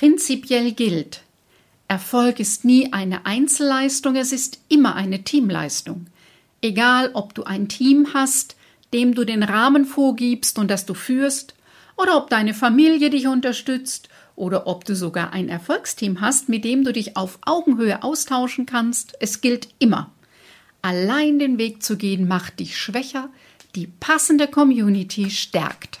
Prinzipiell gilt, Erfolg ist nie eine Einzelleistung, es ist immer eine Teamleistung. Egal, ob du ein Team hast, dem du den Rahmen vorgibst und das du führst, oder ob deine Familie dich unterstützt, oder ob du sogar ein Erfolgsteam hast, mit dem du dich auf Augenhöhe austauschen kannst, es gilt immer. Allein den Weg zu gehen macht dich schwächer, die passende Community stärkt.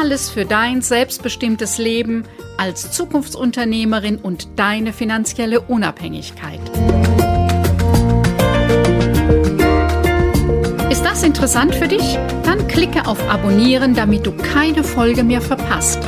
Alles für dein selbstbestimmtes Leben als Zukunftsunternehmerin und deine finanzielle Unabhängigkeit. Ist das interessant für dich? Dann klicke auf Abonnieren, damit du keine Folge mehr verpasst.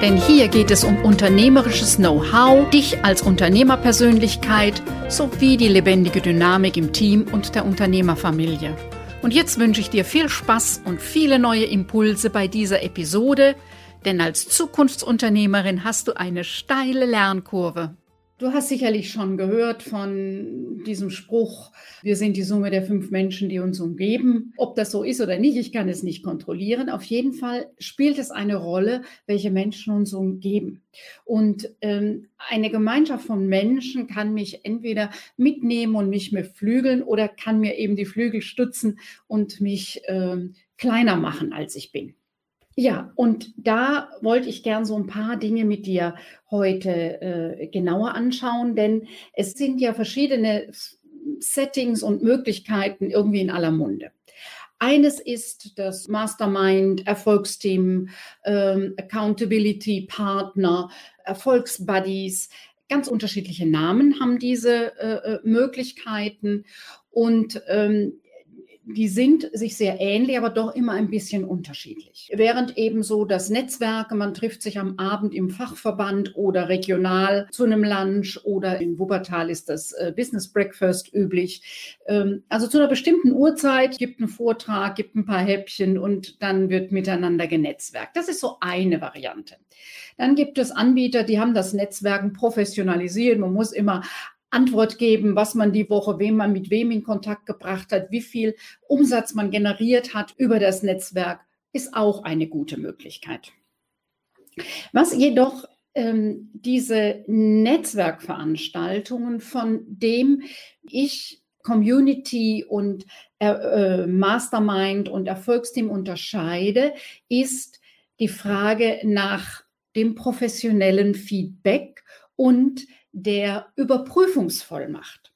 Denn hier geht es um unternehmerisches Know-how, dich als Unternehmerpersönlichkeit sowie die lebendige Dynamik im Team und der Unternehmerfamilie. Und jetzt wünsche ich dir viel Spaß und viele neue Impulse bei dieser Episode, denn als Zukunftsunternehmerin hast du eine steile Lernkurve. Du hast sicherlich schon gehört von diesem Spruch, wir sind die Summe der fünf Menschen, die uns umgeben. Ob das so ist oder nicht, ich kann es nicht kontrollieren. Auf jeden Fall spielt es eine Rolle, welche Menschen uns umgeben. Und ähm, eine Gemeinschaft von Menschen kann mich entweder mitnehmen und mich mit flügeln oder kann mir eben die Flügel stützen und mich ähm, kleiner machen, als ich bin. Ja, und da wollte ich gern so ein paar Dinge mit dir heute äh, genauer anschauen, denn es sind ja verschiedene Settings und Möglichkeiten irgendwie in aller Munde. Eines ist das Mastermind, Erfolgsteam, ähm, Accountability Partner, Erfolgsbuddies. Ganz unterschiedliche Namen haben diese äh, äh Möglichkeiten. Und ähm, die sind sich sehr ähnlich, aber doch immer ein bisschen unterschiedlich. Während eben so das Netzwerke, man trifft sich am Abend im Fachverband oder regional zu einem Lunch oder in Wuppertal ist das äh, Business Breakfast üblich. Ähm, also zu einer bestimmten Uhrzeit gibt einen Vortrag, gibt ein paar Häppchen und dann wird miteinander genetzwerkt. Das ist so eine Variante. Dann gibt es Anbieter, die haben das Netzwerken professionalisiert. Man muss immer Antwort geben, was man die Woche, wem man mit wem in Kontakt gebracht hat, wie viel Umsatz man generiert hat über das Netzwerk, ist auch eine gute Möglichkeit. Was jedoch ähm, diese Netzwerkveranstaltungen, von dem ich Community und äh, äh Mastermind und Erfolgsteam unterscheide, ist die Frage nach dem professionellen Feedback und der Überprüfungsvollmacht.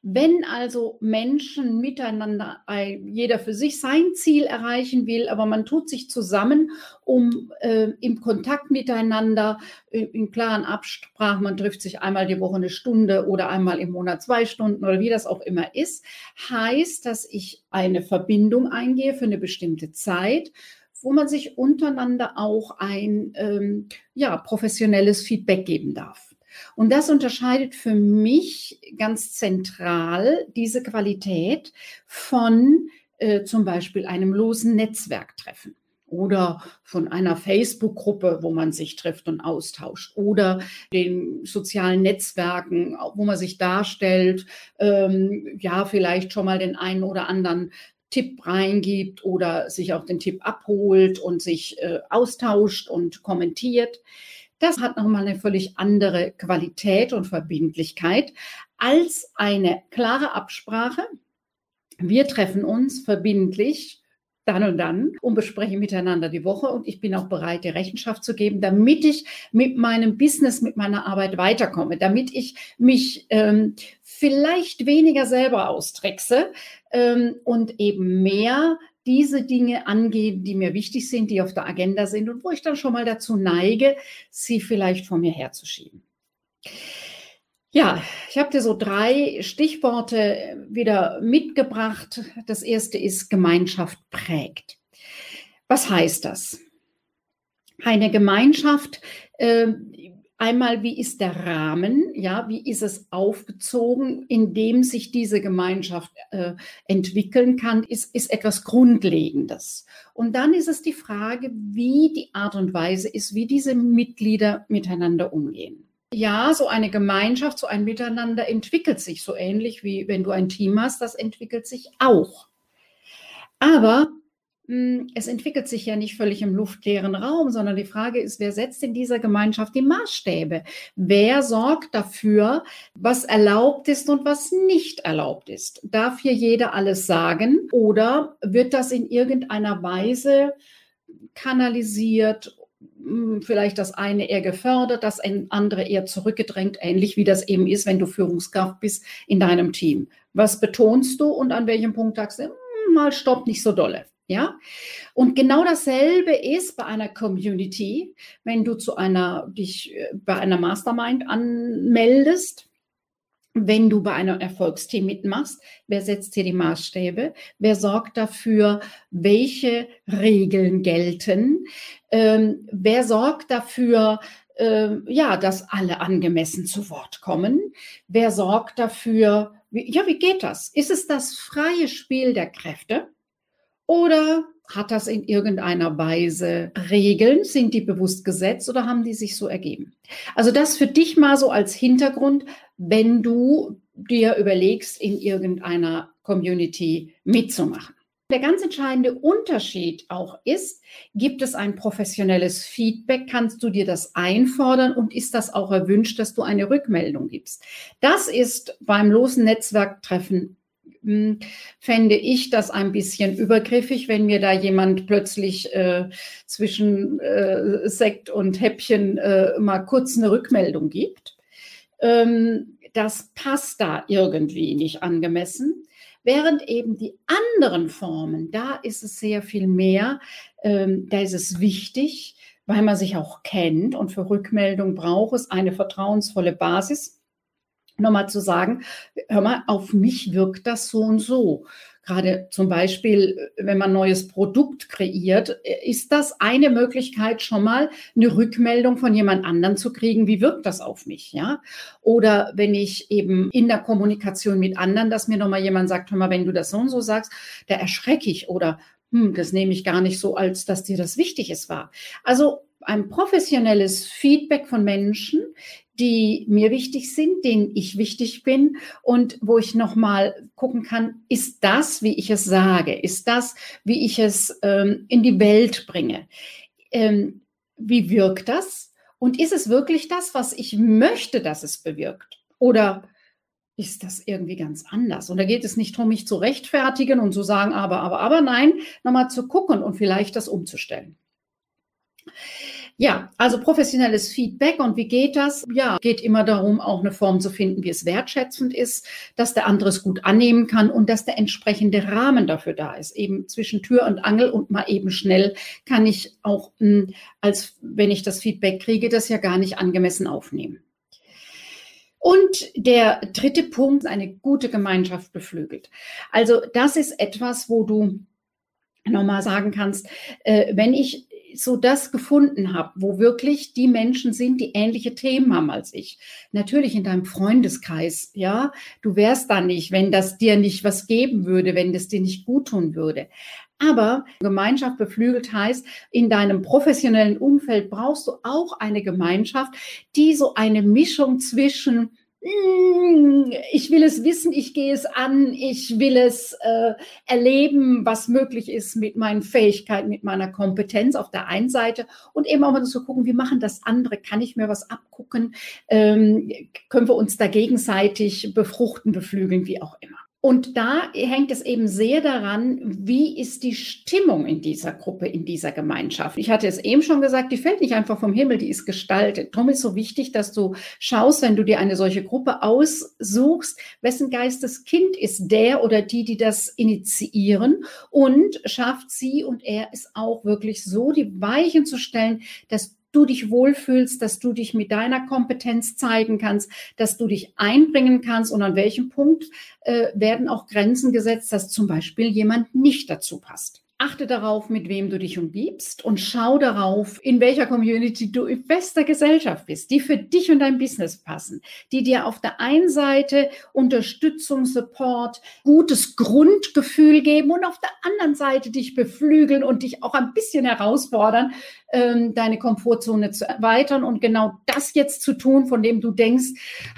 Wenn also Menschen miteinander, jeder für sich sein Ziel erreichen will, aber man tut sich zusammen, um äh, im Kontakt miteinander, äh, in klaren Absprachen, man trifft sich einmal die Woche eine Stunde oder einmal im Monat zwei Stunden oder wie das auch immer ist, heißt, dass ich eine Verbindung eingehe für eine bestimmte Zeit wo man sich untereinander auch ein ähm, ja, professionelles Feedback geben darf. Und das unterscheidet für mich ganz zentral diese Qualität von äh, zum Beispiel einem losen Netzwerktreffen oder von einer Facebook-Gruppe, wo man sich trifft und austauscht oder den sozialen Netzwerken, wo man sich darstellt, ähm, ja, vielleicht schon mal den einen oder anderen Tipp reingibt oder sich auch den Tipp abholt und sich äh, austauscht und kommentiert. Das hat nochmal eine völlig andere Qualität und Verbindlichkeit als eine klare Absprache. Wir treffen uns verbindlich dann und dann und besprechen miteinander die Woche und ich bin auch bereit, die Rechenschaft zu geben, damit ich mit meinem Business, mit meiner Arbeit weiterkomme, damit ich mich ähm, vielleicht weniger selber austrickse ähm, und eben mehr diese Dinge angehen, die mir wichtig sind, die auf der Agenda sind und wo ich dann schon mal dazu neige, sie vielleicht vor mir herzuschieben. Ja, ich habe dir so drei Stichworte wieder mitgebracht. Das erste ist Gemeinschaft prägt. Was heißt das? Eine Gemeinschaft, äh, einmal, wie ist der Rahmen, ja, wie ist es aufgezogen, in dem sich diese Gemeinschaft äh, entwickeln kann, ist, ist etwas Grundlegendes. Und dann ist es die Frage, wie die Art und Weise ist, wie diese Mitglieder miteinander umgehen. Ja, so eine Gemeinschaft, so ein Miteinander entwickelt sich so ähnlich wie wenn du ein Team hast, das entwickelt sich auch. Aber es entwickelt sich ja nicht völlig im luftleeren Raum, sondern die Frage ist, wer setzt in dieser Gemeinschaft die Maßstäbe? Wer sorgt dafür, was erlaubt ist und was nicht erlaubt ist? Darf hier jeder alles sagen oder wird das in irgendeiner Weise kanalisiert hm, vielleicht das eine eher gefördert, das andere eher zurückgedrängt, ähnlich wie das eben ist, wenn du Führungskraft bist in deinem Team. Was betonst du und an welchem Punkt sagst du, hm, mal stopp, nicht so dolle. Ja, und genau dasselbe ist bei einer Community, wenn du zu einer, dich äh, bei einer Mastermind anmeldest, wenn du bei einem Erfolgsteam mitmachst, wer setzt hier die Maßstäbe? Wer sorgt dafür, welche Regeln gelten? Ähm, wer sorgt dafür, äh, ja, dass alle angemessen zu Wort kommen? Wer sorgt dafür, wie, ja, wie geht das? Ist es das freie Spiel der Kräfte? Oder hat das in irgendeiner Weise Regeln? Sind die bewusst gesetzt oder haben die sich so ergeben? Also das für dich mal so als Hintergrund, wenn du dir überlegst, in irgendeiner Community mitzumachen. Der ganz entscheidende Unterschied auch ist, gibt es ein professionelles Feedback? Kannst du dir das einfordern und ist das auch erwünscht, dass du eine Rückmeldung gibst? Das ist beim losen Netzwerktreffen fände ich das ein bisschen übergriffig, wenn mir da jemand plötzlich äh, zwischen äh, Sekt und Häppchen äh, mal kurz eine Rückmeldung gibt. Ähm, das passt da irgendwie nicht angemessen. Während eben die anderen Formen, da ist es sehr viel mehr, ähm, da ist es wichtig, weil man sich auch kennt und für Rückmeldung braucht es eine vertrauensvolle Basis nochmal zu sagen, hör mal, auf mich wirkt das so und so. Gerade zum Beispiel, wenn man neues Produkt kreiert, ist das eine Möglichkeit, schon mal eine Rückmeldung von jemand anderen zu kriegen. Wie wirkt das auf mich? Ja? Oder wenn ich eben in der Kommunikation mit anderen, dass mir nochmal jemand sagt, hör mal, wenn du das so und so sagst, da erschrecke ich oder hm, das nehme ich gar nicht so, als dass dir das wichtig ist war. Also ein professionelles Feedback von Menschen, die mir wichtig sind, denen ich wichtig bin und wo ich nochmal gucken kann, ist das, wie ich es sage, ist das, wie ich es ähm, in die Welt bringe? Ähm, wie wirkt das? Und ist es wirklich das, was ich möchte, dass es bewirkt? Oder ist das irgendwie ganz anders? Und da geht es nicht darum, mich zu rechtfertigen und zu sagen, aber, aber, aber, nein, nochmal zu gucken und vielleicht das umzustellen. Ja, also professionelles Feedback und wie geht das? Ja, geht immer darum, auch eine Form zu finden, wie es wertschätzend ist, dass der andere es gut annehmen kann und dass der entsprechende Rahmen dafür da ist. Eben zwischen Tür und Angel und mal eben schnell kann ich auch, hm, als wenn ich das Feedback kriege, das ja gar nicht angemessen aufnehmen. Und der dritte Punkt, eine gute Gemeinschaft beflügelt. Also das ist etwas, wo du nochmal sagen kannst, äh, wenn ich so das gefunden habe, wo wirklich die Menschen sind, die ähnliche Themen haben als ich. Natürlich in deinem Freundeskreis, ja. Du wärst da nicht, wenn das dir nicht was geben würde, wenn das dir nicht gut tun würde. Aber Gemeinschaft beflügelt heißt, in deinem professionellen Umfeld brauchst du auch eine Gemeinschaft, die so eine Mischung zwischen ich will es wissen, ich gehe es an, ich will es äh, erleben, was möglich ist mit meinen Fähigkeiten, mit meiner Kompetenz auf der einen Seite und eben auch mal zu gucken, wie machen das andere, kann ich mir was abgucken, ähm, können wir uns da gegenseitig befruchten, beflügeln, wie auch immer. Und da hängt es eben sehr daran, wie ist die Stimmung in dieser Gruppe, in dieser Gemeinschaft. Ich hatte es eben schon gesagt, die fällt nicht einfach vom Himmel, die ist gestaltet. Darum ist so wichtig, dass du schaust, wenn du dir eine solche Gruppe aussuchst, wessen Geisteskind ist der oder die, die das initiieren und schafft sie und er es auch wirklich so, die Weichen zu stellen, dass du dich wohlfühlst, dass du dich mit deiner Kompetenz zeigen kannst, dass du dich einbringen kannst und an welchem Punkt äh, werden auch Grenzen gesetzt, dass zum Beispiel jemand nicht dazu passt. Achte darauf, mit wem du dich umgibst und schau darauf, in welcher Community du in bester Gesellschaft bist, die für dich und dein Business passen, die dir auf der einen Seite Unterstützung, Support, gutes Grundgefühl geben und auf der anderen Seite dich beflügeln und dich auch ein bisschen herausfordern, ähm, deine Komfortzone zu erweitern und genau das jetzt zu tun, von dem du denkst,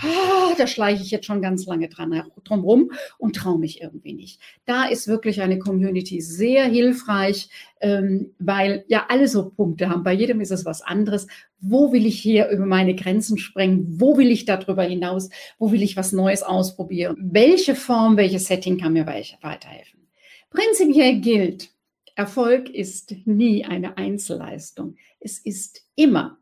ah, da schleiche ich jetzt schon ganz lange dran drum rum und traue mich irgendwie nicht. Da ist wirklich eine Community sehr hilfreich, ähm, weil ja alle so Punkte haben. Bei jedem ist es was anderes. Wo will ich hier über meine Grenzen sprengen? Wo will ich darüber hinaus? Wo will ich was Neues ausprobieren? Welche Form, welches Setting kann mir weiterhelfen? Prinzipiell gilt, Erfolg ist nie eine Einzelleistung. Es ist immer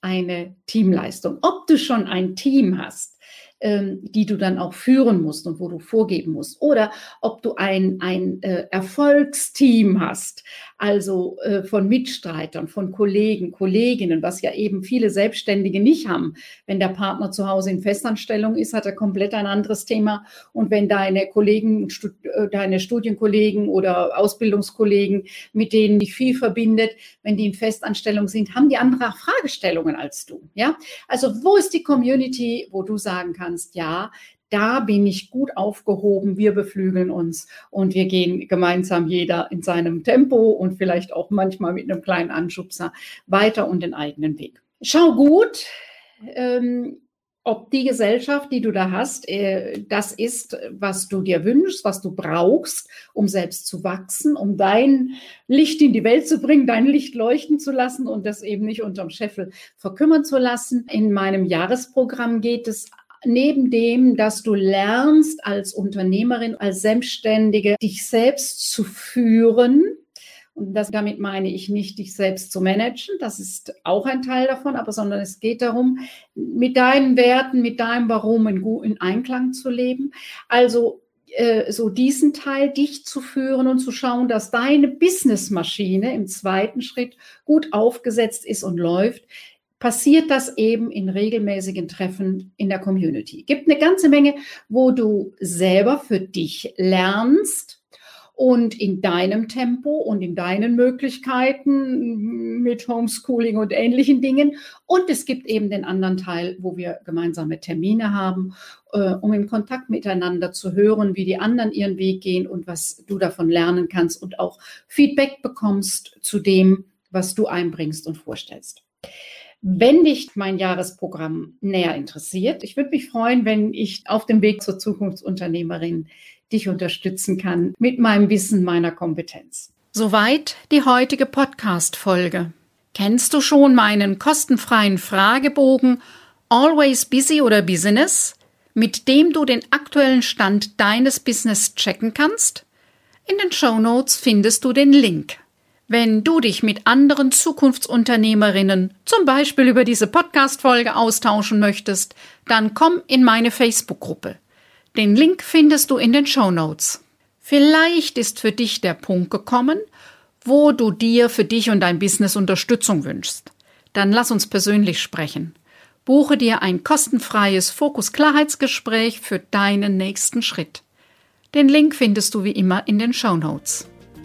eine Teamleistung. Ob du schon ein Team hast, ähm, die du dann auch führen musst und wo du vorgeben musst. Oder ob du ein, ein äh, Erfolgsteam hast, also äh, von Mitstreitern, von Kollegen, Kolleginnen, was ja eben viele Selbstständige nicht haben. Wenn der Partner zu Hause in Festanstellung ist, hat er komplett ein anderes Thema. Und wenn deine Kollegen, äh, deine Studienkollegen oder Ausbildungskollegen, mit denen dich viel verbindet, wenn die in Festanstellung sind, haben die andere Fragestellungen als du. Ja, also wo ist die Community, wo du sagen kannst, ja, da bin ich gut aufgehoben, wir beflügeln uns und wir gehen gemeinsam jeder in seinem Tempo und vielleicht auch manchmal mit einem kleinen Anschubser weiter und den eigenen Weg. Schau gut, ähm, ob die Gesellschaft, die du da hast, äh, das ist, was du dir wünschst, was du brauchst, um selbst zu wachsen, um dein Licht in die Welt zu bringen, dein Licht leuchten zu lassen und das eben nicht unterm Scheffel verkümmern zu lassen. In meinem Jahresprogramm geht es neben dem, dass du lernst als Unternehmerin, als Selbstständige, dich selbst zu führen, und das, damit meine ich nicht, dich selbst zu managen. Das ist auch ein Teil davon, aber sondern es geht darum, mit deinen Werten, mit deinem Warum in, in Einklang zu leben. Also äh, so diesen Teil dich zu führen und zu schauen, dass deine Businessmaschine im zweiten Schritt gut aufgesetzt ist und läuft, passiert das eben in regelmäßigen Treffen in der Community. Gibt eine ganze Menge, wo du selber für dich lernst und in deinem Tempo und in deinen Möglichkeiten mit Homeschooling und ähnlichen Dingen. Und es gibt eben den anderen Teil, wo wir gemeinsame Termine haben, äh, um im Kontakt miteinander zu hören, wie die anderen ihren Weg gehen und was du davon lernen kannst und auch Feedback bekommst zu dem, was du einbringst und vorstellst. Wenn dich mein Jahresprogramm näher interessiert, ich würde mich freuen, wenn ich auf dem Weg zur Zukunftsunternehmerin dich unterstützen kann mit meinem Wissen, meiner Kompetenz. Soweit die heutige Podcast-Folge. Kennst du schon meinen kostenfreien Fragebogen Always Busy oder Business, mit dem du den aktuellen Stand deines Business checken kannst? In den Show Notes findest du den Link. Wenn du dich mit anderen Zukunftsunternehmerinnen zum Beispiel über diese Podcast-Folge austauschen möchtest, dann komm in meine Facebook-Gruppe. Den Link findest du in den Show Notes. Vielleicht ist für dich der Punkt gekommen, wo du dir für dich und dein Business Unterstützung wünschst. Dann lass uns persönlich sprechen. Buche dir ein kostenfreies Fokus-Klarheitsgespräch für deinen nächsten Schritt. Den Link findest du wie immer in den Show Notes.